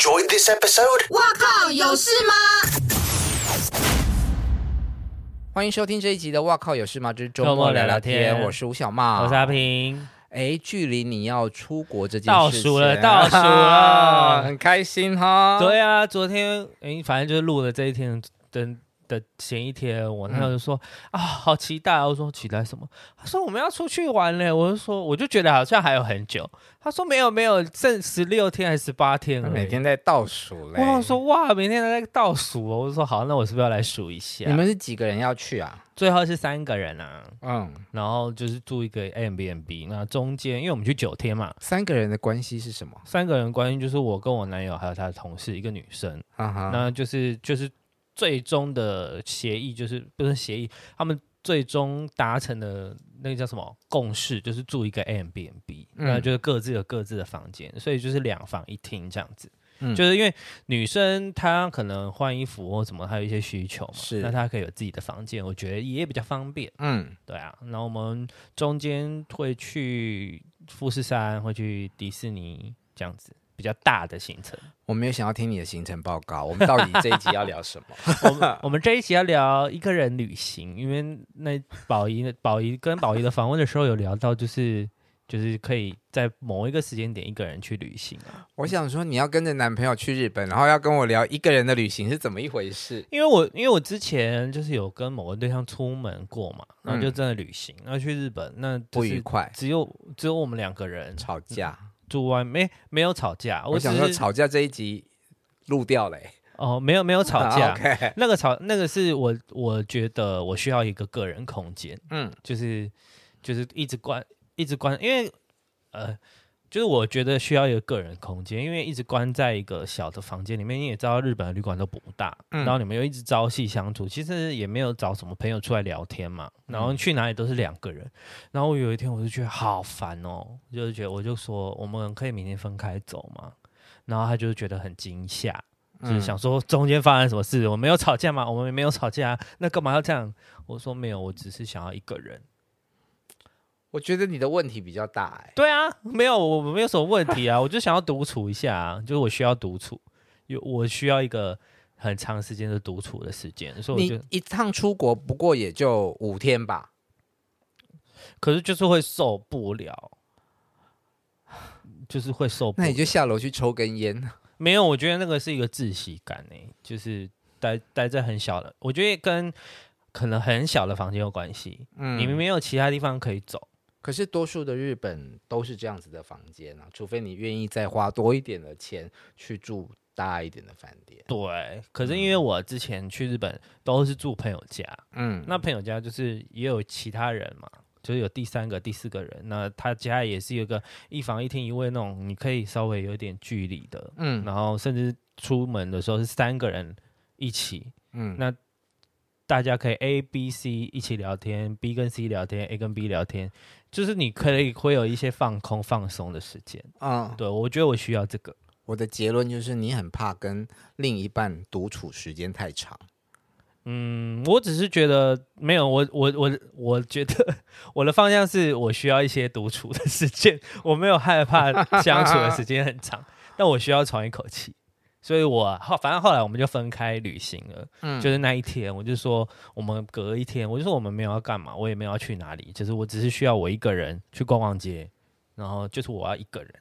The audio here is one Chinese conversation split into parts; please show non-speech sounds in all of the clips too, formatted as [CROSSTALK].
enjoyed this episode? 哇靠，有事吗？欢迎收听这一集的《哇靠有事吗？》之周末聊聊天。我是吴小茂，我是阿平。哎，距离你要出国这件事倒数了，倒数了，[LAUGHS] 很开心哈。对啊，昨天哎，反正就是录了这一天的。的前一天，我那时候就说、嗯、啊，好期待！我说期待什么？他说我们要出去玩嘞。我就说，我就觉得好像还有很久。他说没有没有，剩十六天还是十八天？每天在倒数嘞。我说哇，每天都在倒数。我就说好，那我是不是要来数一下？你们是几个人要去啊？最后是三个人啊。嗯，然后就是住一个 Airbnb。那中间因为我们去九天嘛，三个人的关系是什么？三个人关系就是我跟我男友还有他的同事一个女生。啊哈，那就是就是。最终的协议就是不是协议，他们最终达成的那个叫什么共识，就是住一个嗯，那就是各自有各自的房间，所以就是两房一厅这样子。嗯，就是因为女生她可能换衣服或什么，她有一些需求嘛，是，那她可以有自己的房间，我觉得也比较方便。嗯，对啊。然后我们中间会去富士山，会去迪士尼这样子。比较大的行程，我没有想要听你的行程报告。我们到底这一集要聊什么？[LAUGHS] 我们我们这一集要聊一个人旅行，因为那宝仪宝仪跟宝仪的访问的时候有聊到，就是就是可以在某一个时间点一个人去旅行啊。我想说，你要跟着男朋友去日本，然后要跟我聊一个人的旅行是怎么一回事？因为我因为我之前就是有跟某个对象出门过嘛，然后就真的旅行，然后去日本，那不愉快，只有只有我们两个人吵架。住完没没有吵架，我想说吵架这一集录掉了。哦，没有没有吵架，[LAUGHS] 啊 okay、那个吵那个是我我觉得我需要一个个人空间，嗯，就是就是一直关一直关，因为呃。就是我觉得需要一个个人空间，因为一直关在一个小的房间里面，你也知道日本的旅馆都不大，嗯、然后你们又一直朝夕相处，其实也没有找什么朋友出来聊天嘛，然后去哪里都是两个人，然后我有一天我就觉得好烦哦，就是觉得我就说我们可以明天分开走嘛，然后他就觉得很惊吓，就是想说中间发生什么事，我没有吵架吗？我们没有吵架，那干嘛要这样？我说没有，我只是想要一个人。我觉得你的问题比较大哎、欸。对啊，没有，我没有什么问题啊，我就想要独处一下啊，就是我需要独处，有我需要一个很长时间的独处的时间，所以我就你一趟出国不过也就五天吧，可是就是会受不了，就是会受不了。那你就下楼去抽根烟。[LAUGHS] 没有，我觉得那个是一个窒息感哎、欸，就是待待在很小的，我觉得跟可能很小的房间有关系，嗯，你们没有其他地方可以走。可是多数的日本都是这样子的房间啊，除非你愿意再花多一点的钱去住大一点的饭店。对，可是因为我之前去日本都是住朋友家，嗯，那朋友家就是也有其他人嘛，就是有第三个、第四个人，那他家也是有个一房一厅一卫那种，你可以稍微有点距离的，嗯，然后甚至出门的时候是三个人一起，嗯，那。大家可以 A、B、C 一起聊天，B 跟 C 聊天，A 跟 B 聊天，就是你可以会有一些放空、放松的时间。嗯，对，我觉得我需要这个。我的结论就是，你很怕跟另一半独处时间太长。嗯，我只是觉得没有，我我我我觉得 [LAUGHS] 我的方向是我需要一些独处的时间，我没有害怕相处的时间很长，但我需要喘一口气。所以我后反正后来我们就分开旅行了，嗯，就是那一天我就说我们隔一天，我就说我们没有要干嘛，我也没有要去哪里，就是我只是需要我一个人去逛逛街，然后就是我要一个人。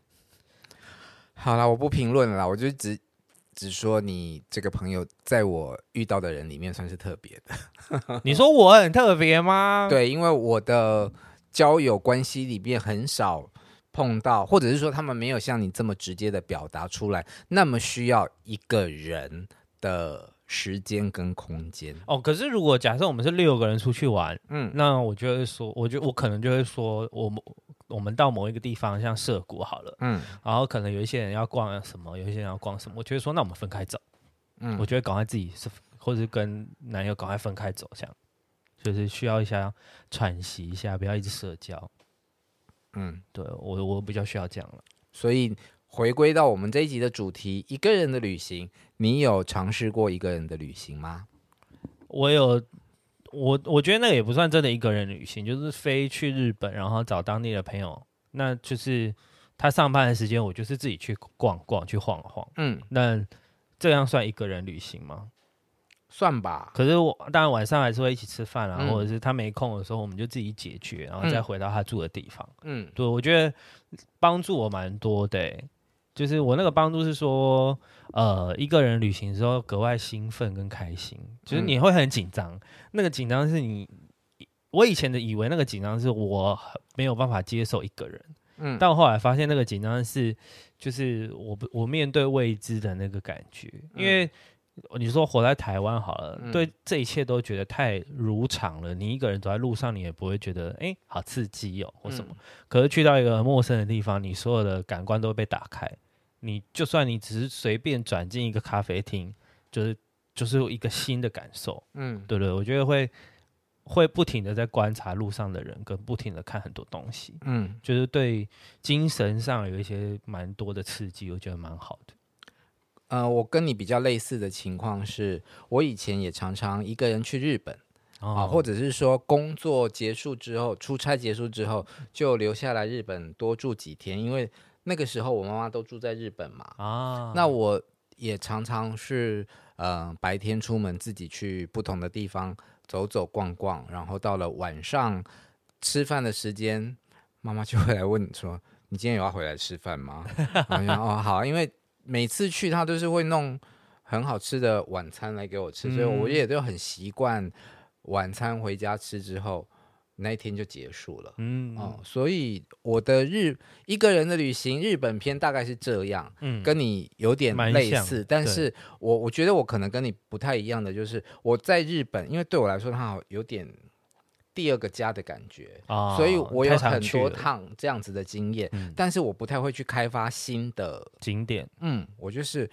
好了，我不评论了，我就只只说你这个朋友在我遇到的人里面算是特别的。[LAUGHS] 你说我很特别吗？对，因为我的交友关系里面很少。碰到，或者是说他们没有像你这么直接的表达出来，那么需要一个人的时间跟空间哦。可是如果假设我们是六个人出去玩，嗯，那我就会说，我就我可能就会说，我们我们到某一个地方，像涩谷好了，嗯，然后可能有一些人要逛什么，有一些人要逛什么，我就会说，那我们分开走，嗯，我觉得赶快自己是，或者是跟男友赶快分开走，这样就是需要一下喘息一下，不要一直社交。嗯，对我我比较需要这样了，所以回归到我们这一集的主题，一个人的旅行，你有尝试过一个人的旅行吗？我有，我我觉得那个也不算真的一个人旅行，就是飞去日本，然后找当地的朋友，那就是他上班的时间，我就是自己去逛逛，去晃晃。嗯，那这样算一个人旅行吗？算吧。可是我当然晚上还是会一起吃饭啊，嗯、或者是他没空的时候，我们就自己解决，然后再回到他住的地方。嗯，对，我觉得帮助我蛮多的、欸。就是我那个帮助是说，呃，一个人旅行的时候格外兴奋跟开心，就是你会很紧张。嗯、那个紧张是你，我以前的以为那个紧张是我没有办法接受一个人。嗯，但我后来发现那个紧张是，就是我我面对未知的那个感觉，因为你说活在台湾好了，嗯、对这一切都觉得太如常了。你一个人走在路上，你也不会觉得哎、欸，好刺激哦，或什么。嗯、可是去到一个陌生的地方，你所有的感官都会被打开。你就算你只是随便转进一个咖啡厅，就是就是一个新的感受。嗯，对对，我觉得会。会不停的在观察路上的人，跟不停的看很多东西，嗯，就是对精神上有一些蛮多的刺激，我觉得蛮好的。呃，我跟你比较类似的情况是，我以前也常常一个人去日本，哦、啊，或者是说工作结束之后，出差结束之后就留下来日本多住几天，因为那个时候我妈妈都住在日本嘛，啊，那我也常常是呃白天出门自己去不同的地方。走走逛逛，然后到了晚上吃饭的时间，妈妈就会来问你说：“你今天有要回来吃饭吗？”然后：“哦，好，因为每次去他都是会弄很好吃的晚餐来给我吃，嗯、所以我也都很习惯晚餐回家吃之后。”那一天就结束了，嗯哦，所以我的日一个人的旅行日本篇大概是这样，嗯，跟你有点类似，但是我我觉得我可能跟你不太一样的就是我在日本，因为对我来说它好有点第二个家的感觉，哦，所以我有很多趟这样子的经验，但是我不太会去开发新的景点，嗯，我就是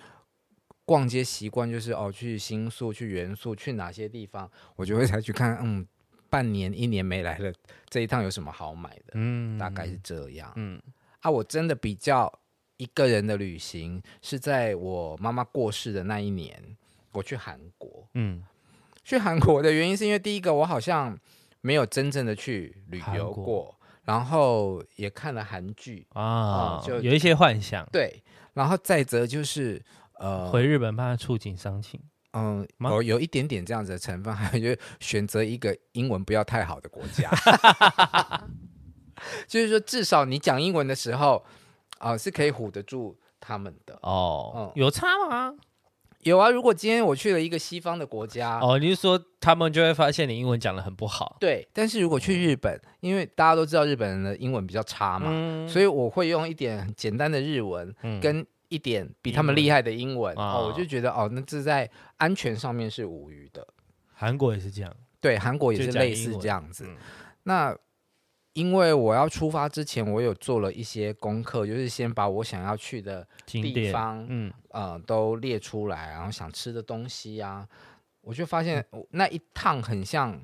逛街习惯就是哦去新宿去元素去哪些地方，我就会才去看，嗯。半年一年没来了，这一趟有什么好买的？嗯，大概是这样。嗯，啊，我真的比较一个人的旅行是在我妈妈过世的那一年，我去韩国。嗯，去韩国的原因是因为第一个，我好像没有真正的去旅游过，国然后也看了韩剧啊，就有一些幻想。对，然后再则就是呃，回日本怕触景伤情。嗯，有有一点点这样子的成分，还有就是选择一个英文不要太好的国家 [LAUGHS] [LAUGHS] 就是说至少你讲英文的时候，啊、呃，是可以唬得住他们的哦。嗯、有差吗？有啊。如果今天我去了一个西方的国家，哦，你是说他们就会发现你英文讲的很不好？对。但是如果去日本，因为大家都知道日本人的英文比较差嘛，嗯、所以我会用一点很简单的日文跟、嗯。一点比他们厉害的英文，哦，我就觉得哦，那这在安全上面是无虞的。韩国也是这样，对，韩国也是类似这样子。嗯、那因为我要出发之前，我有做了一些功课，就是先把我想要去的地方，嗯呃，都列出来，然后想吃的东西啊，我就发现那一趟很像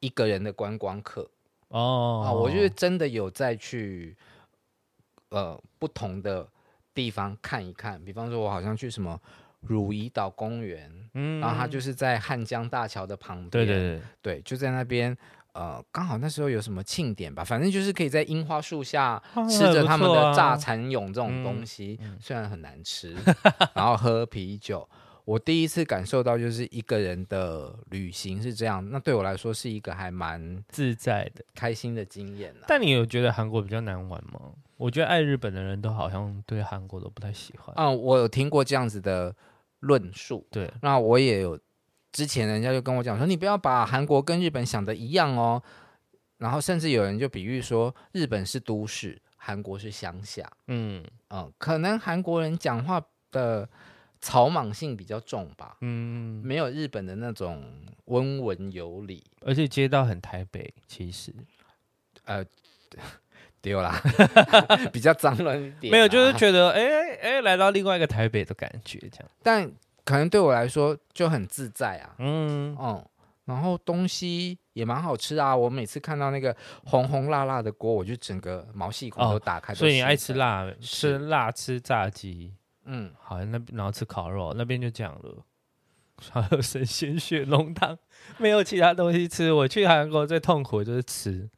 一个人的观光客哦，啊，我就是真的有再去呃不同的。地方看一看，比方说，我好像去什么汝矣岛公园，嗯，然后它就是在汉江大桥的旁边，对对对，对，就在那边，呃，刚好那时候有什么庆典吧，反正就是可以在樱花树下吃着他们的炸蚕蛹这种东西，啊嗯、虽然很难吃，[LAUGHS] 然后喝啤酒。我第一次感受到就是一个人的旅行是这样，那对我来说是一个还蛮自在的、开心的经验。但你有觉得韩国比较难玩吗？我觉得爱日本的人都好像对韩国都不太喜欢。嗯，我有听过这样子的论述。对，那我也有之前人家就跟我讲说，你不要把韩国跟日本想的一样哦。然后甚至有人就比喻说，日本是都市，韩国是乡下。嗯嗯，可能韩国人讲话的。草莽性比较重吧，嗯，没有日本的那种温文有礼，而且街道很台北，其实，呃，[LAUGHS] 丢啦，[LAUGHS] 比较脏乱一点，[LAUGHS] 没有，就是觉得，哎哎、欸欸，来到另外一个台北的感觉，这样，但可能对我来说就很自在啊，嗯嗯，然后东西也蛮好吃啊，我每次看到那个红红辣辣的锅，我就整个毛细孔都打开，哦，所以你爱吃辣，吃辣吃炸鸡。嗯，好，那边然后吃烤肉，那边就这样了。还有神仙血浓汤，[LAUGHS] 没有其他东西吃。我去韩国最痛苦的就是吃，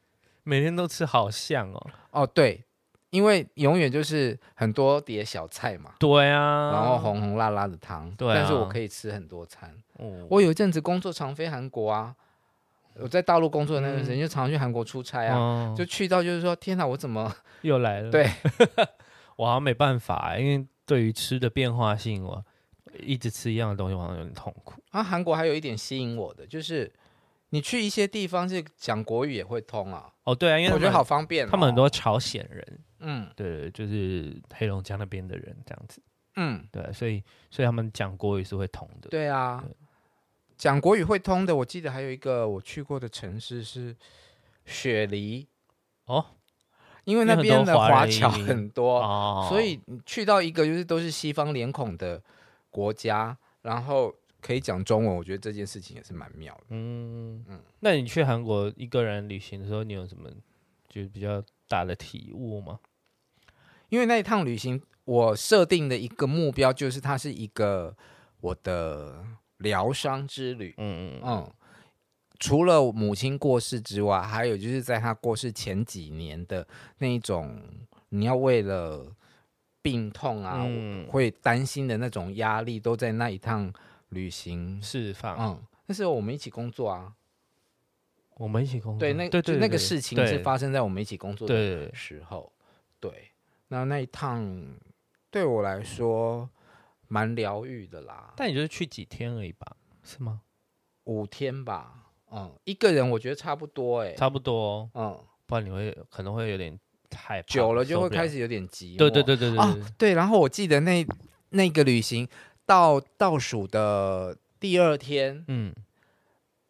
每天都吃好像哦。哦，对，因为永远就是很多碟小菜嘛，对啊，然后红红辣辣的汤，对啊，但是我可以吃很多餐。哦，我有一阵子工作常飞韩国啊，我在大陆工作的那段时间就常常去韩国出差啊，嗯、就去到就是说，天哪，我怎么 [LAUGHS] 又来了？对，[LAUGHS] 我好像没办法，因为对于吃的变化性，我一直吃一样的东西，我好像有点痛苦。啊，韩国还有一点吸引我的就是。你去一些地方是讲国语也会通啊？哦，对啊，因为我觉得好方便、哦。他们很多朝鲜人，嗯，对，就是黑龙江那边的人这样子，嗯，对，所以所以他们讲国语是会通的。对啊，讲国语会通的，我记得还有一个我去过的城市是雪梨哦，因为那边的华侨很多，哦、所以你去到一个就是都是西方脸孔的国家，然后。可以讲中文，我觉得这件事情也是蛮妙的。嗯嗯，嗯，那你去韩国一个人旅行的时候，你有什么就比较大的体悟吗？因为那一趟旅行，我设定的一个目标就是它是一个我的疗伤之旅。嗯嗯嗯。除了母亲过世之外，还有就是在她过世前几年的那一种，你要为了病痛啊，嗯、会担心的那种压力，都在那一趟。旅行释放，嗯，那时候我们一起工作啊，我们一起工作，对，那对对，那个事情是发生在我们一起工作的时候，对，对，那那一趟对我来说蛮疗愈的啦。但你就是去几天而已吧？是吗？五天吧，嗯，一个人我觉得差不多，欸，哎，差不多，嗯，不然你会可能会有点太久了，就会开始有点急。对对对对对，啊，对，然后我记得那那个旅行。到倒数的第二天，嗯，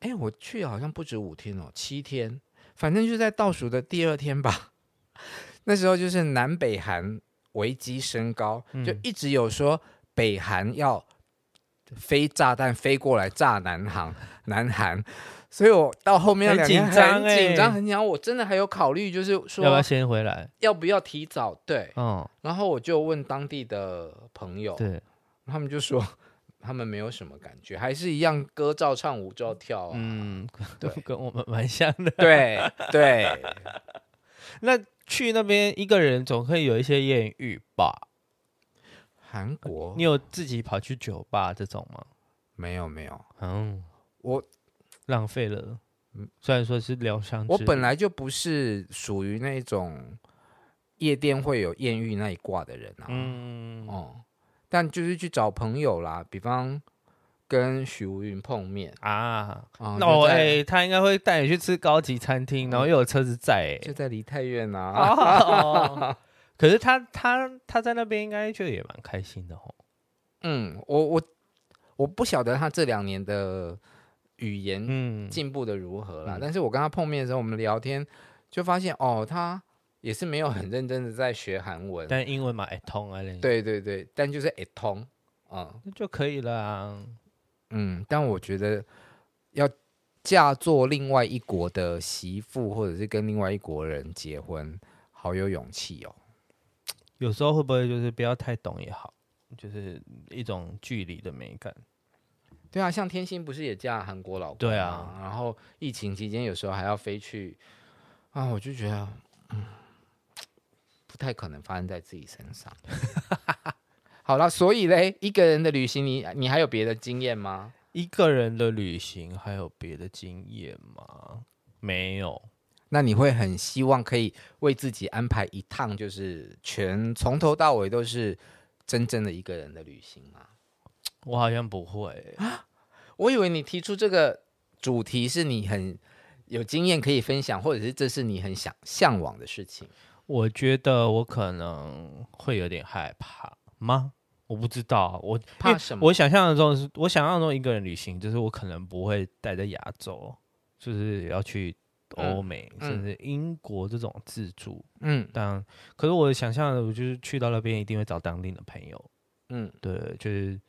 哎，我去好像不止五天哦，七天，反正就在倒数的第二天吧。那时候就是南北韩危机升高，嗯、就一直有说北韩要飞炸弹飞过来炸南韩，南韩。所以我到后面很紧张，欸，紧张很紧张。我真的还有考虑，就是说要不要先回来，要不要提早？对，嗯。然后我就问当地的朋友，对。他们就说，他们没有什么感觉，还是一样歌照唱，舞照跳啊。嗯，对，跟我们蛮像的。对对。[LAUGHS] 那去那边一个人总可以有一些艳遇吧？韩国，你有自己跑去酒吧这种吗？没有没有。嗯，我浪费了。嗯，虽然说是疗伤，我本来就不是属于那种夜店会有艳遇那一挂的人啊。嗯哦。但就是去找朋友啦，比方跟许茹芸碰面啊，那我哎，他应该会带你去吃高级餐厅，然后又有车子载，就在梨泰院啊。哦、[LAUGHS] 可是他他他在那边应该就也蛮开心的哦。嗯，我我我不晓得他这两年的语言进步的如何啦，嗯、但是我跟他碰面的时候，我们聊天就发现哦，他。也是没有很认真的在学韩文，但英文嘛，会通啊。对对对，但就是会通，嗯，那就可以了啊。嗯，但我觉得要嫁做另外一国的媳妇，或者是跟另外一国人结婚，好有勇气哦。有时候会不会就是不要太懂也好，就是一种距离的美感。对啊，像天心不是也嫁韩国老公？对啊，然后疫情期间有时候还要飞去啊，我就觉得，嗯。不太可能发生在自己身上。[LAUGHS] 好了，所以嘞，一个人的旅行你，你你还有别的经验吗？一个人的旅行还有别的经验吗？没有。那你会很希望可以为自己安排一趟，就是全从头到尾都是真正的一个人的旅行吗？我好像不会啊。我以为你提出这个主题是你很有经验可以分享，或者是这是你很想向往的事情。我觉得我可能会有点害怕吗？我不知道，我怕什么？我想象中是，我想象中一个人旅行，就是我可能不会待在亚洲，就是要去欧美，嗯、甚至英国这种自助。嗯，但可是我想象的，我就是去到那边一定会找当地的朋友。嗯，对，就是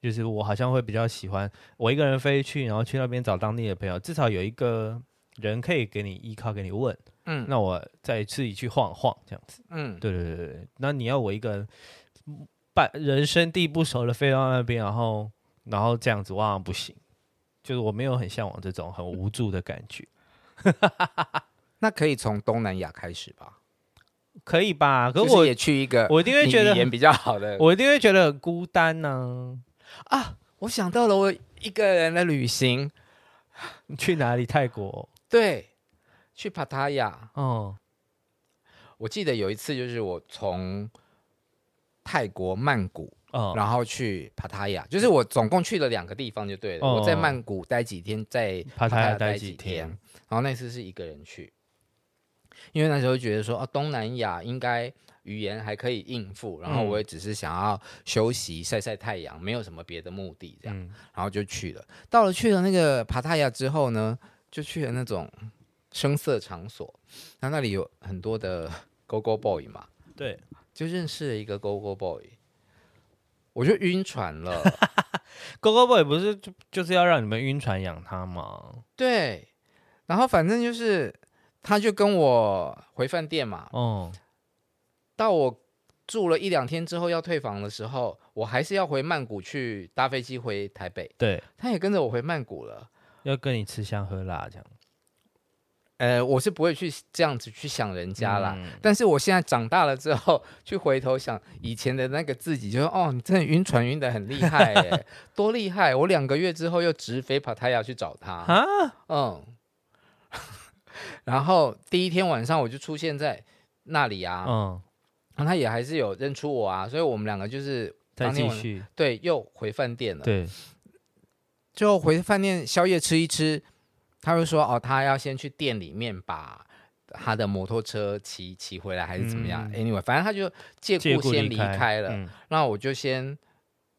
就是我好像会比较喜欢我一个人飞去，然后去那边找当地的朋友，至少有一个人可以给你依靠，给你问。嗯，那我再自己去晃晃这样子。嗯，对对对对。那你要我一个人半人生地不熟的飞到那边，然后然后这样子，哇，不行。就是我没有很向往这种很无助的感觉。[LAUGHS] 那可以从东南亚开始吧？可以吧？可是我也去一个，我一定会觉得语言比较好的，我一定会觉得很孤单呢。啊，我想到了，我一个人的旅行，你去哪里？泰国？对，去帕塔亚。哦，我记得有一次，就是我从泰国曼谷。然后去帕塔亚，就是我总共去了两个地方就对了。哦、我在曼谷待几天，在帕塔亚待几天。然后那次是一个人去，因为那时候觉得说，哦，东南亚应该语言还可以应付，然后我也只是想要休息、晒晒太阳，没有什么别的目的，这样，嗯、然后就去了。到了去了那个帕塔亚之后呢，就去了那种声色场所，那那里有很多的 [LAUGHS] Go Go Boy 嘛，对，就认识了一个 Go Go Boy。我就晕船了，[LAUGHS] Go Go Boy 不是就就是要让你们晕船养他吗？对，然后反正就是，他就跟我回饭店嘛。哦，到我住了一两天之后要退房的时候，我还是要回曼谷去搭飞机回台北。对，他也跟着我回曼谷了，要跟你吃香喝辣这样。呃，我是不会去这样子去想人家啦。嗯、但是我现在长大了之后，去回头想以前的那个自己，就说：“哦，你真的晕船晕的很厉害耶，多厉害！”我两个月之后又直飞帕塔亚去找他。啊，嗯。[LAUGHS] 然后第一天晚上我就出现在那里啊，嗯，然后他也还是有认出我啊，所以我们两个就是再继续对，又回饭店了。对，最后回饭店宵夜吃一吃。他会说：“哦，他要先去店里面把他的摩托车骑骑回来，还是怎么样、嗯、？Anyway，反正他就借故先离开了。嗯、然后我就先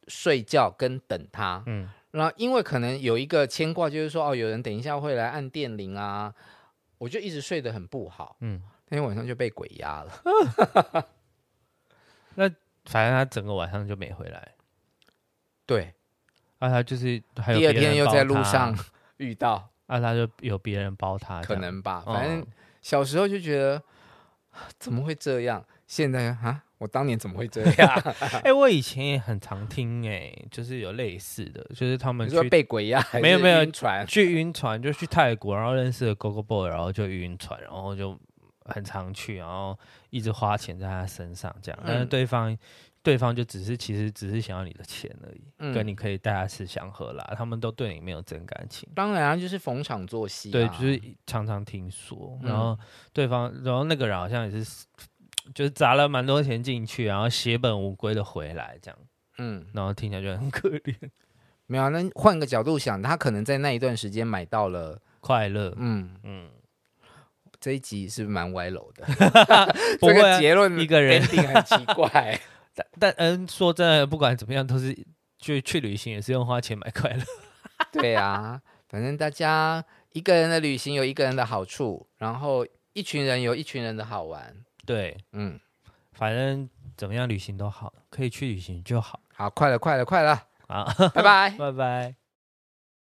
睡觉跟等他。嗯，然后因为可能有一个牵挂，就是说哦，有人等一下会来按电铃啊，我就一直睡得很不好。嗯，那天晚上就被鬼压了。[LAUGHS] 那反正他整个晚上就没回来。对，啊，他就是还有第二天又在路上 [LAUGHS] 遇到。”那、啊、他就有别人包他，可能吧。反正小时候就觉得、哦、怎么会这样？现在啊，我当年怎么会这样？[LAUGHS] 哎、欸，我以前也很常听、欸，哎，就是有类似的，就是他们说被鬼压，没有没有晕船，去晕船就去泰国，然后认识了 Go Go Boy，然后就晕船，然后就很常去，然后一直花钱在他身上这样，嗯、但是对方。对方就只是其实只是想要你的钱而已，嗯、跟你可以带他吃香喝辣，他们都对你没有真感情。当然、啊、就是逢场作戏、啊，对，就是常常听说，然后对方，然后那个人好像也是，[TSK] 就是砸了蛮多钱进去，然后血本无归的回来这样，嗯，然后听起来就很可怜。[LAUGHS] 没有，那换个角度想，他可能在那一段时间买到了快乐，嗯嗯。嗯这一集是不是蛮歪楼的？[LAUGHS] 不会、啊、这个结论一个人一定很奇怪。[LAUGHS] 但但嗯，说真的，不管怎么样，都是去去旅行也是用花钱买快乐。[LAUGHS] 对啊，反正大家一个人的旅行有一个人的好处，然后一群人有一群人的好玩。对，嗯，反正怎么样旅行都好，可以去旅行就好。好，快了，快了，快了，好，拜拜，[LAUGHS] 拜拜。